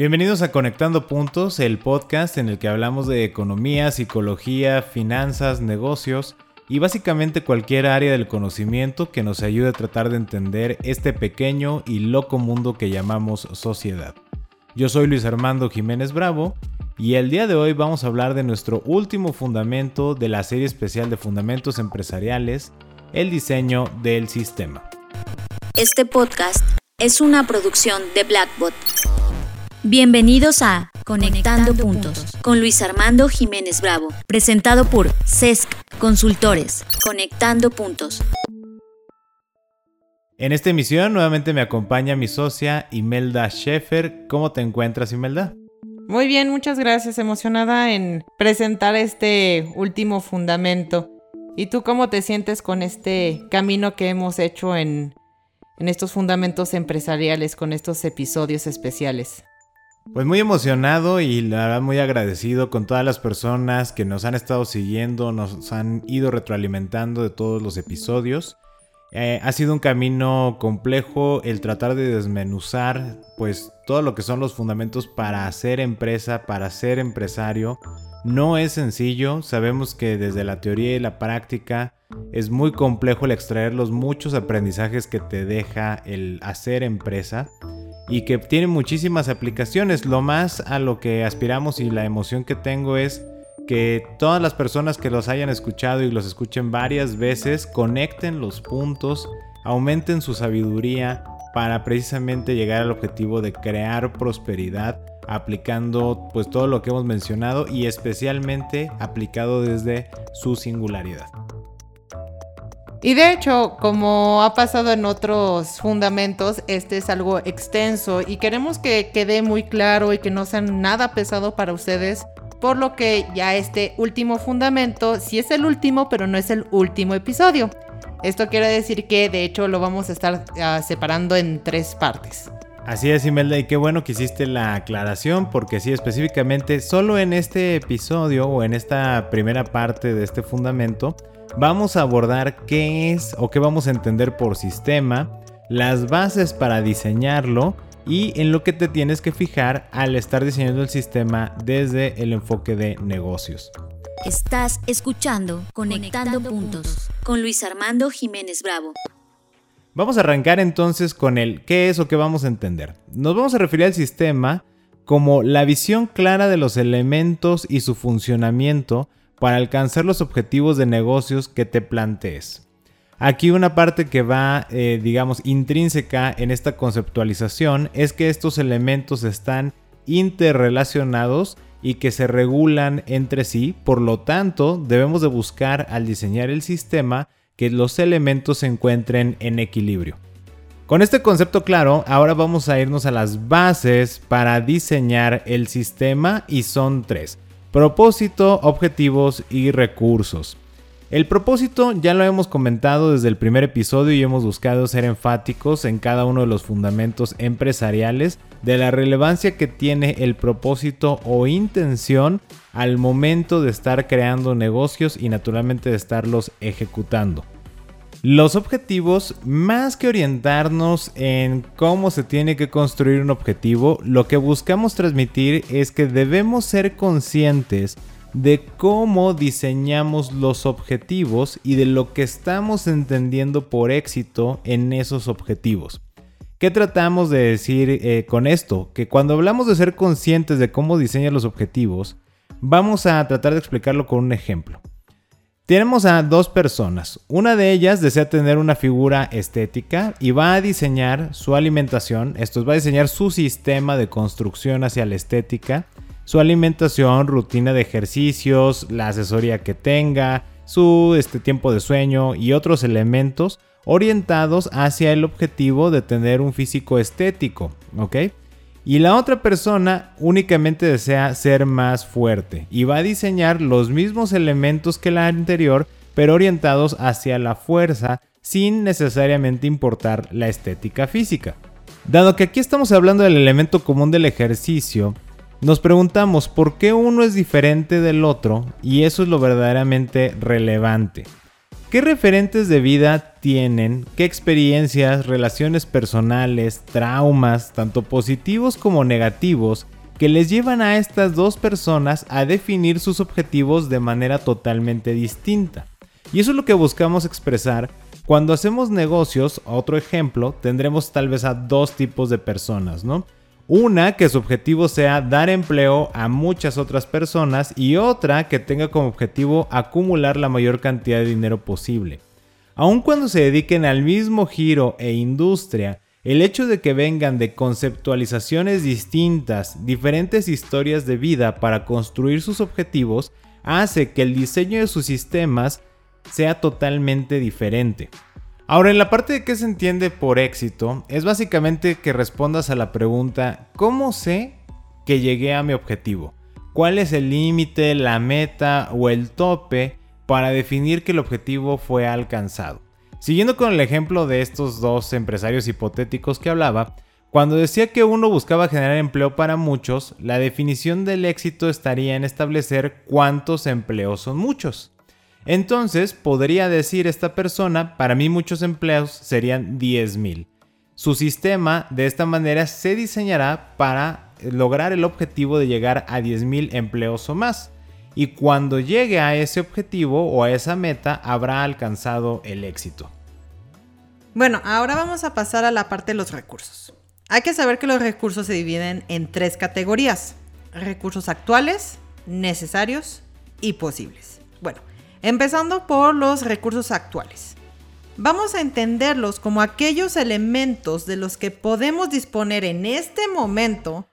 Bienvenidos a Conectando Puntos, el podcast en el que hablamos de economía, psicología, finanzas, negocios y básicamente cualquier área del conocimiento que nos ayude a tratar de entender este pequeño y loco mundo que llamamos sociedad. Yo soy Luis Armando Jiménez Bravo y el día de hoy vamos a hablar de nuestro último fundamento de la serie especial de fundamentos empresariales, el diseño del sistema. Este podcast es una producción de Blackbot. Bienvenidos a Conectando, Puntos con Luis Armando Jiménez Bravo, presentado por CESC Consultores. Conectando Puntos. En esta emisión nuevamente me acompaña mi socia Imelda Schaefer. ¿Cómo te encuentras, Imelda? Muy bien, muchas gracias. Emocionada en presentar este último fundamento. ¿Y tú cómo te sientes con este camino que hemos hecho en, en estos fundamentos empresariales, con estos episodios especiales? Pues muy emocionado y la verdad muy agradecido con todas las personas que nos han estado siguiendo, nos han ido retroalimentando de todos los episodios. Eh, ha sido un camino complejo el tratar de desmenuzar pues todo lo que son los fundamentos para hacer empresa, para ser empresario. No es sencillo, sabemos que desde la teoría y la práctica es muy complejo el extraer los muchos aprendizajes que te deja el hacer empresa y que tiene muchísimas aplicaciones. Lo más a lo que aspiramos y la emoción que tengo es que todas las personas que los hayan escuchado y los escuchen varias veces conecten los puntos, aumenten su sabiduría para precisamente llegar al objetivo de crear prosperidad aplicando pues todo lo que hemos mencionado y especialmente aplicado desde su singularidad. Y de hecho, como ha pasado en otros fundamentos, este es algo extenso y queremos que quede muy claro y que no sea nada pesado para ustedes, por lo que ya este último fundamento sí es el último, pero no es el último episodio. Esto quiere decir que de hecho lo vamos a estar uh, separando en tres partes. Así es, Imelda, y qué bueno que hiciste la aclaración, porque sí, específicamente, solo en este episodio o en esta primera parte de este fundamento, vamos a abordar qué es o qué vamos a entender por sistema, las bases para diseñarlo y en lo que te tienes que fijar al estar diseñando el sistema desde el enfoque de negocios. Estás escuchando Conectando, Puntos con Luis Armando Jiménez Bravo. Vamos a arrancar entonces con el qué es o qué vamos a entender. Nos vamos a referir al sistema como la visión clara de los elementos y su funcionamiento para alcanzar los objetivos de negocios que te plantees. Aquí una parte que va, eh, digamos, intrínseca en esta conceptualización es que estos elementos están interrelacionados y que se regulan entre sí, por lo tanto debemos de buscar al diseñar el sistema que los elementos se encuentren en equilibrio. Con este concepto claro, ahora vamos a irnos a las bases para diseñar el sistema y son tres. Propósito, objetivos y recursos. El propósito ya lo hemos comentado desde el primer episodio y hemos buscado ser enfáticos en cada uno de los fundamentos empresariales de la relevancia que tiene el propósito o intención al momento de estar creando negocios y naturalmente de estarlos ejecutando. Los objetivos, más que orientarnos en cómo se tiene que construir un objetivo, lo que buscamos transmitir es que debemos ser conscientes de cómo diseñamos los objetivos y de lo que estamos entendiendo por éxito en esos objetivos. ¿Qué tratamos de decir eh, con esto? Que cuando hablamos de ser conscientes de cómo diseñan los objetivos, vamos a tratar de explicarlo con un ejemplo. Tenemos a dos personas. Una de ellas desea tener una figura estética y va a diseñar su alimentación. Esto es, va a diseñar su sistema de construcción hacia la estética, su alimentación, rutina de ejercicios, la asesoría que tenga, su este, tiempo de sueño y otros elementos orientados hacia el objetivo de tener un físico estético, ¿ok? Y la otra persona únicamente desea ser más fuerte y va a diseñar los mismos elementos que la anterior, pero orientados hacia la fuerza sin necesariamente importar la estética física. Dado que aquí estamos hablando del elemento común del ejercicio, nos preguntamos por qué uno es diferente del otro y eso es lo verdaderamente relevante. ¿Qué referentes de vida tienen? ¿Qué experiencias, relaciones personales, traumas, tanto positivos como negativos, que les llevan a estas dos personas a definir sus objetivos de manera totalmente distinta? Y eso es lo que buscamos expresar cuando hacemos negocios, otro ejemplo, tendremos tal vez a dos tipos de personas, ¿no? Una que su objetivo sea dar empleo a muchas otras personas y otra que tenga como objetivo acumular la mayor cantidad de dinero posible. Aun cuando se dediquen al mismo giro e industria, el hecho de que vengan de conceptualizaciones distintas, diferentes historias de vida para construir sus objetivos, hace que el diseño de sus sistemas sea totalmente diferente. Ahora, en la parte de qué se entiende por éxito, es básicamente que respondas a la pregunta, ¿cómo sé que llegué a mi objetivo? ¿Cuál es el límite, la meta o el tope para definir que el objetivo fue alcanzado? Siguiendo con el ejemplo de estos dos empresarios hipotéticos que hablaba, cuando decía que uno buscaba generar empleo para muchos, la definición del éxito estaría en establecer cuántos empleos son muchos. Entonces, podría decir esta persona, para mí muchos empleos serían 10.000. Su sistema de esta manera se diseñará para lograr el objetivo de llegar a 10.000 empleos o más. Y cuando llegue a ese objetivo o a esa meta, habrá alcanzado el éxito. Bueno, ahora vamos a pasar a la parte de los recursos. Hay que saber que los recursos se dividen en tres categorías. Recursos actuales, necesarios y posibles. Empezando por los recursos actuales. Vamos a entenderlos como aquellos elementos de los que podemos disponer en este momento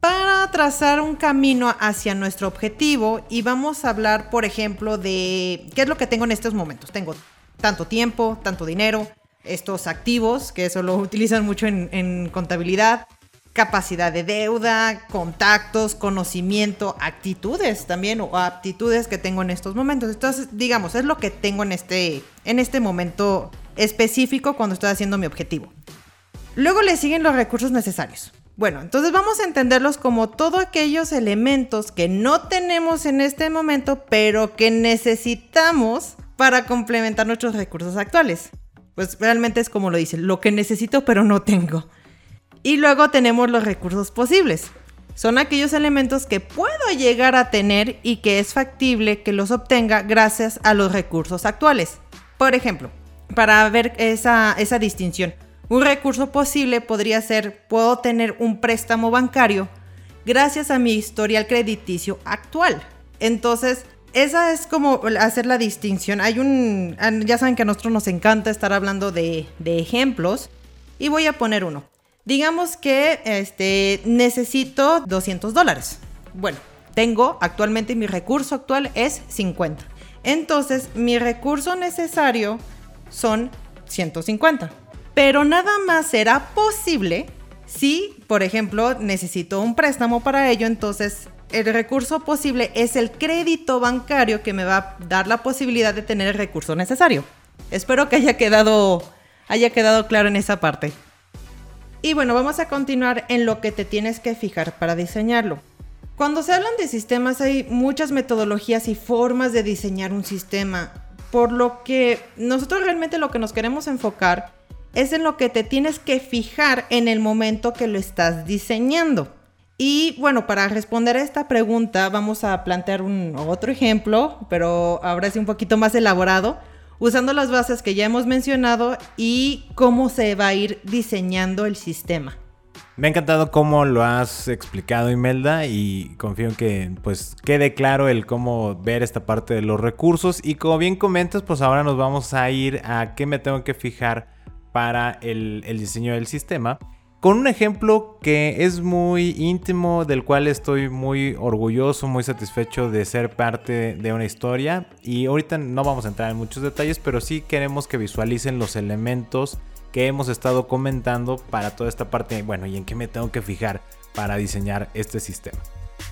para trazar un camino hacia nuestro objetivo y vamos a hablar, por ejemplo, de qué es lo que tengo en estos momentos. Tengo tanto tiempo, tanto dinero, estos activos, que eso lo utilizan mucho en, en contabilidad, capacidad de deuda, contactos, conocimiento, actitudes también o aptitudes que tengo en estos momentos. Entonces, digamos, es lo que tengo en este, en este momento específico cuando estoy haciendo mi objetivo. Luego le siguen los recursos necesarios. Bueno, entonces vamos a entenderlos como todos aquellos elementos que no tenemos en este momento, pero que necesitamos para complementar nuestros recursos actuales. Pues realmente es como lo dice, lo que necesito pero no tengo. Y luego tenemos los recursos posibles. Son aquellos elementos que puedo llegar a tener y que es factible que los obtenga gracias a los recursos actuales. Por ejemplo, para ver esa, esa distinción, un recurso posible podría ser, puedo tener un préstamo bancario gracias a mi historial crediticio actual. Entonces, esa es como hacer la distinción. Hay un, ya saben que a nosotros nos encanta estar hablando de, de ejemplos y voy a poner uno. Digamos que este, necesito 200 dólares. Bueno, tengo actualmente mi recurso actual es 50. Entonces, mi recurso necesario son 150. Pero nada más será posible si, por ejemplo, necesito un préstamo para ello. Entonces, el recurso posible es el crédito bancario que me va a dar la posibilidad de tener el recurso necesario. Espero que haya quedado, haya quedado claro en esa parte. Y bueno, vamos a continuar en lo que te tienes que fijar para diseñarlo. Cuando se hablan de sistemas hay muchas metodologías y formas de diseñar un sistema, por lo que nosotros realmente lo que nos queremos enfocar es en lo que te tienes que fijar en el momento que lo estás diseñando. Y bueno, para responder a esta pregunta vamos a plantear un otro ejemplo, pero ahora sí un poquito más elaborado usando las bases que ya hemos mencionado y cómo se va a ir diseñando el sistema. Me ha encantado cómo lo has explicado, Imelda, y confío en que pues quede claro el cómo ver esta parte de los recursos. Y como bien comentas, pues ahora nos vamos a ir a qué me tengo que fijar para el, el diseño del sistema con un ejemplo que es muy íntimo, del cual estoy muy orgulloso, muy satisfecho de ser parte de una historia. Y ahorita no vamos a entrar en muchos detalles, pero sí queremos que visualicen los elementos que hemos estado comentando para toda esta parte. Bueno, y en qué me tengo que fijar para diseñar este sistema.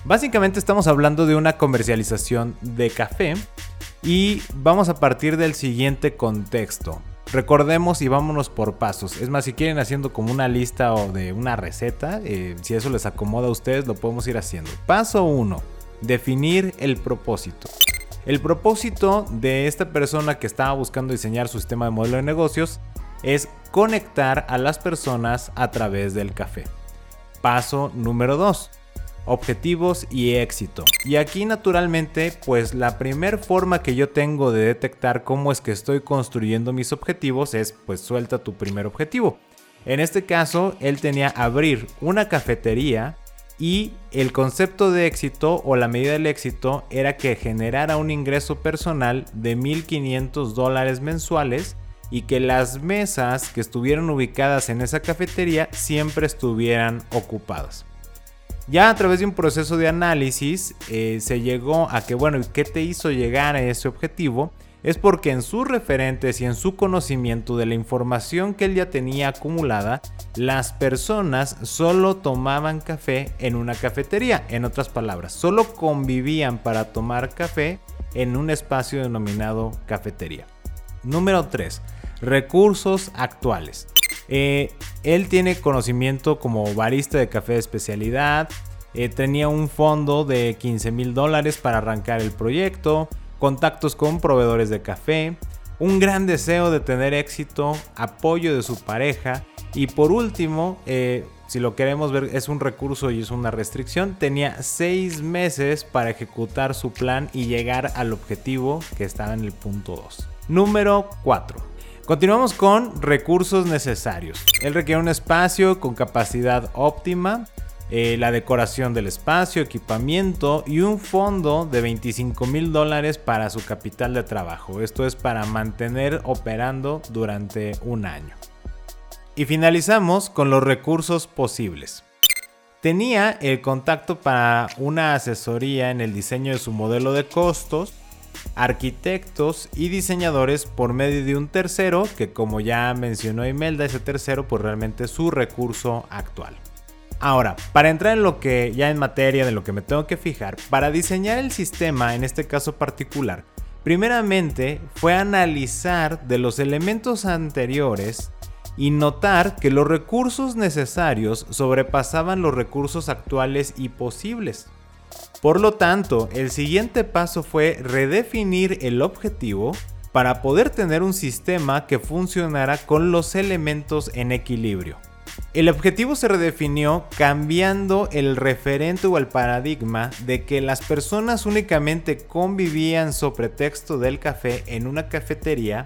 Básicamente estamos hablando de una comercialización de café y vamos a partir del siguiente contexto. Recordemos y vámonos por pasos. Es más, si quieren haciendo como una lista o de una receta, eh, si eso les acomoda a ustedes, lo podemos ir haciendo. Paso 1. Definir el propósito. El propósito de esta persona que estaba buscando diseñar su sistema de modelo de negocios es conectar a las personas a través del café. Paso número 2 objetivos y éxito. Y aquí naturalmente, pues la primera forma que yo tengo de detectar cómo es que estoy construyendo mis objetivos es pues suelta tu primer objetivo. En este caso, él tenía abrir una cafetería y el concepto de éxito o la medida del éxito era que generara un ingreso personal de 1.500 dólares mensuales y que las mesas que estuvieran ubicadas en esa cafetería siempre estuvieran ocupadas. Ya a través de un proceso de análisis eh, se llegó a que, bueno, ¿qué te hizo llegar a ese objetivo? Es porque en sus referentes y en su conocimiento de la información que él ya tenía acumulada, las personas solo tomaban café en una cafetería. En otras palabras, solo convivían para tomar café en un espacio denominado cafetería. Número 3. Recursos actuales. Eh, él tiene conocimiento como barista de café de especialidad. Eh, tenía un fondo de 15 mil dólares para arrancar el proyecto. Contactos con proveedores de café. Un gran deseo de tener éxito. Apoyo de su pareja. Y por último, eh, si lo queremos ver, es un recurso y es una restricción. Tenía seis meses para ejecutar su plan y llegar al objetivo que estaba en el punto 2. Número 4 Continuamos con recursos necesarios. Él requiere un espacio con capacidad óptima, eh, la decoración del espacio, equipamiento y un fondo de 25 mil dólares para su capital de trabajo. Esto es para mantener operando durante un año. Y finalizamos con los recursos posibles. Tenía el contacto para una asesoría en el diseño de su modelo de costos arquitectos y diseñadores por medio de un tercero que como ya mencionó Imelda, ese tercero pues realmente es su recurso actual. Ahora, para entrar en lo que ya en materia de lo que me tengo que fijar, para diseñar el sistema en este caso particular, primeramente fue analizar de los elementos anteriores y notar que los recursos necesarios sobrepasaban los recursos actuales y posibles. Por lo tanto, el siguiente paso fue redefinir el objetivo para poder tener un sistema que funcionara con los elementos en equilibrio. El objetivo se redefinió cambiando el referente o el paradigma de que las personas únicamente convivían sobre texto del café en una cafetería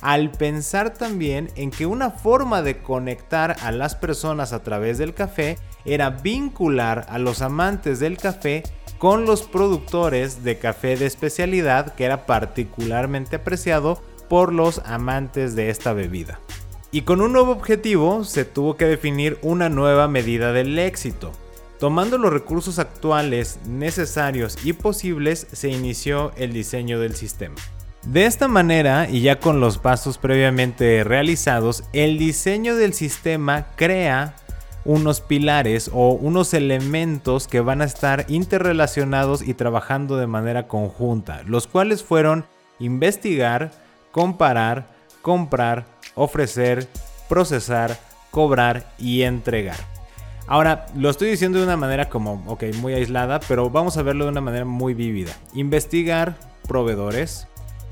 al pensar también en que una forma de conectar a las personas a través del café era vincular a los amantes del café con los productores de café de especialidad que era particularmente apreciado por los amantes de esta bebida. Y con un nuevo objetivo se tuvo que definir una nueva medida del éxito. Tomando los recursos actuales necesarios y posibles se inició el diseño del sistema. De esta manera, y ya con los pasos previamente realizados, el diseño del sistema crea unos pilares o unos elementos que van a estar interrelacionados y trabajando de manera conjunta, los cuales fueron investigar, comparar, comprar, ofrecer, procesar, cobrar y entregar. Ahora, lo estoy diciendo de una manera como, ok, muy aislada, pero vamos a verlo de una manera muy vívida. Investigar proveedores,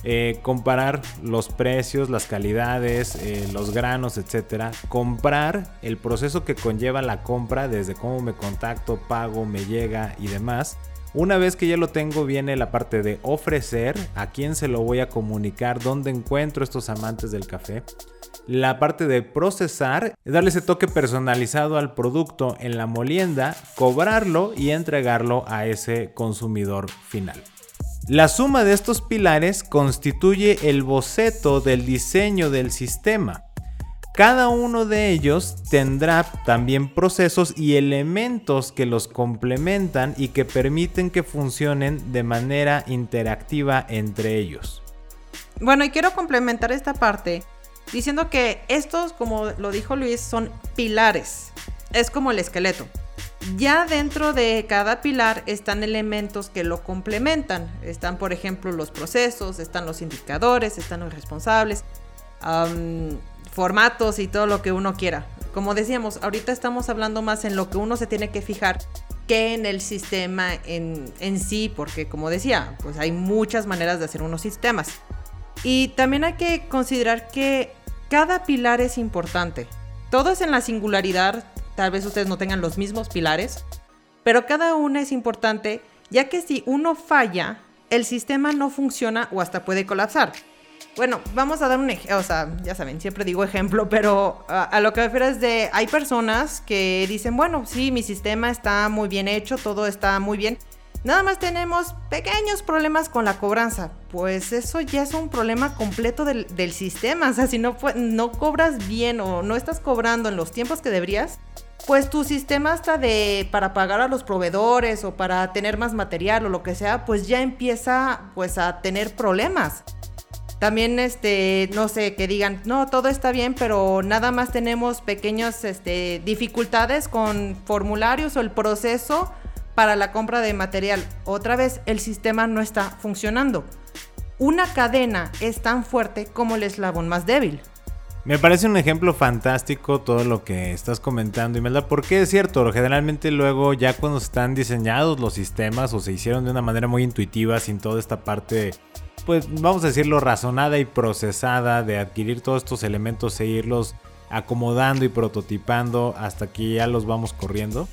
eh, comparar los precios, las calidades, eh, los granos, etcétera. Comprar el proceso que conlleva la compra, desde cómo me contacto, pago, me llega y demás. Una vez que ya lo tengo, viene la parte de ofrecer, a quién se lo voy a comunicar, dónde encuentro estos amantes del café. La parte de procesar, darle ese toque personalizado al producto en la molienda, cobrarlo y entregarlo a ese consumidor final. La suma de estos pilares constituye el boceto del diseño del sistema. Cada uno de ellos tendrá también procesos y elementos que los complementan y que permiten que funcionen de manera interactiva entre ellos. Bueno, y quiero complementar esta parte diciendo que estos, como lo dijo Luis, son pilares. Es como el esqueleto. Ya dentro de cada pilar están elementos que lo complementan. Están, por ejemplo, los procesos, están los indicadores, están los responsables, formatos y todo lo que uno quiera. Como decíamos, ahorita estamos hablando más en lo que uno se tiene que fijar que en el sistema en, en sí, porque como decía, pues hay muchas maneras de hacer unos sistemas. Y también hay que considerar que cada pilar es importante. Todo es en la singularidad, tal vez ustedes no tengan los mismos pilares, pero cada uno es importante, ya que si uno falla, el sistema no funciona o hasta puede colapsar. Bueno, vamos a dar un ejemplo, o sea, ya saben, siempre digo ejemplo, pero a, a, lo que me refiero es de, hay personas que dicen, bueno, sí, mi sistema está muy bien hecho, todo está muy bien, nada más tenemos pequeños problemas con la cobranza. Pues eso ya es un problema completo del, del sistema, o sea, si no, no cobras bien o no estás cobrando en los tiempos que deberías, pues tu sistema hasta de para pagar a los proveedores o para tener más material o lo que sea, pues ya empieza pues a tener problemas. También, este, no sé, que digan, no, todo está bien, pero nada más tenemos pequeñas este, dificultades con formularios o el proceso para la compra de material. Otra vez, el sistema no está funcionando. Una cadena es tan fuerte como el eslabón más débil. Me parece un ejemplo fantástico todo lo que estás comentando, Imelda, porque es cierto, generalmente luego ya cuando están diseñados los sistemas o se hicieron de una manera muy intuitiva sin toda esta parte pues vamos a decirlo, razonada y procesada de adquirir todos estos elementos e irlos acomodando y prototipando hasta que ya los vamos corriendo.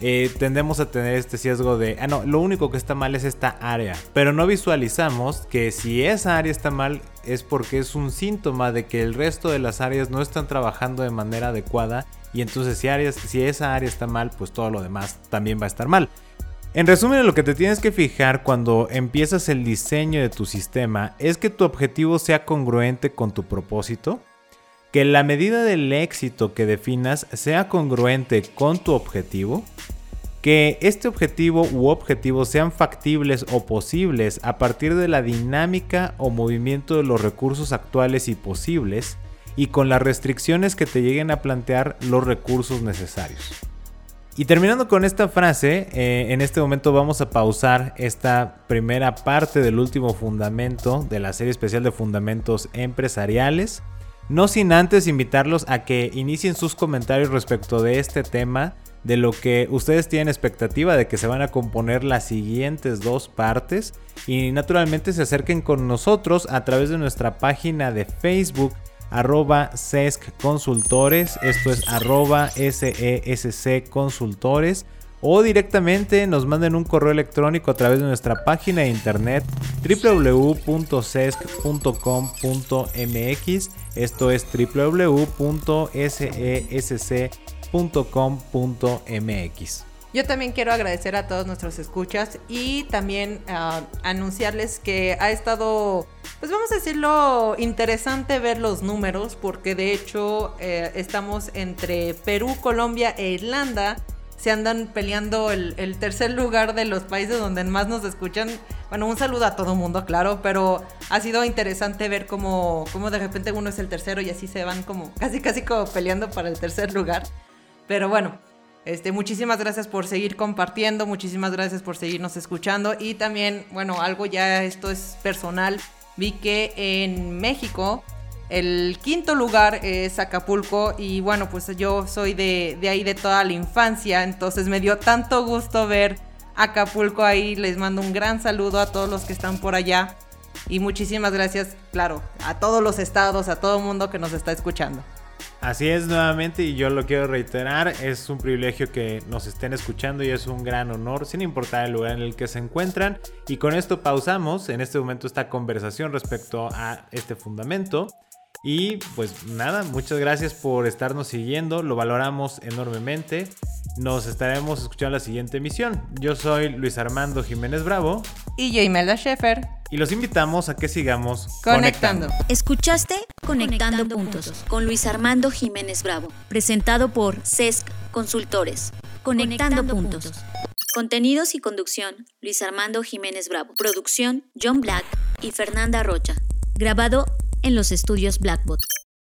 Eh, tendemos a tener este sesgo de, ah, no, lo único que está mal es esta área, pero no visualizamos que si esa área está mal es porque es un síntoma de que el resto de las áreas no están trabajando de manera adecuada y entonces si, áreas, si esa área está mal, pues todo lo demás también va a estar mal. En resumen, lo que te tienes que fijar cuando empiezas el diseño de tu sistema es que tu objetivo sea congruente con tu propósito, que la medida del éxito que definas sea congruente con tu objetivo, que este objetivo u objetivos sean factibles o posibles a partir de la dinámica o movimiento de los recursos actuales y posibles, y con las restricciones que te lleguen a plantear los recursos necesarios. Y terminando con esta frase, eh, en este momento vamos a pausar esta primera parte del último fundamento de la serie especial de fundamentos empresariales. No sin antes invitarlos a que inicien sus comentarios respecto de este tema, de lo que ustedes tienen expectativa de que se van a componer las siguientes dos partes y naturalmente se acerquen con nosotros a través de nuestra página de Facebook arroba sesc consultores, esto es arroba sesc consultores o directamente nos manden un correo electrónico a través de nuestra página de internet www.sesc.com.mx esto es www.sesc.com.mx yo también quiero agradecer a todos nuestros escuchas y también uh, anunciarles que ha estado, pues vamos a decirlo, interesante ver los números porque de hecho eh, estamos entre Perú, Colombia e Irlanda. Se andan peleando el, el, tercer lugar de los países donde más nos escuchan. Bueno, un saludo a todo mundo, claro, pero ha sido interesante ver cómo, cómo de repente uno es el tercero y así se van como casi casi como peleando para el tercer lugar. Pero bueno, este, muchísimas gracias por seguir compartiendo, muchísimas gracias por seguirnos escuchando y también, bueno, algo ya esto es personal, vi que en México el quinto lugar es Acapulco y bueno, pues yo soy de, de ahí de toda la infancia, entonces me dio tanto gusto ver Acapulco ahí, les mando un gran saludo a todos los que están por allá y muchísimas gracias, claro, a todos los estados, a todo el mundo que nos está escuchando. Así es nuevamente y yo lo quiero reiterar, es un privilegio que nos estén escuchando y es un gran honor sin importar el lugar en el que se encuentran. Y con esto pausamos en este momento esta conversación respecto a este fundamento. Y pues nada, muchas gracias por estarnos siguiendo, lo valoramos enormemente. Nos estaremos escuchando en la siguiente emisión. Yo soy Luis Armando Jiménez Bravo. Y yo Imelda Schaefer. Y los invitamos a que sigamos conectando. Escuchaste Conectando, puntos, con Luis Armando Jiménez Bravo, presentado por CESC Consultores. Conectando, puntos. Contenidos y conducción, Luis Armando Jiménez Bravo. Producción, John Black y Fernanda Rocha. Grabado en los estudios Blackbot.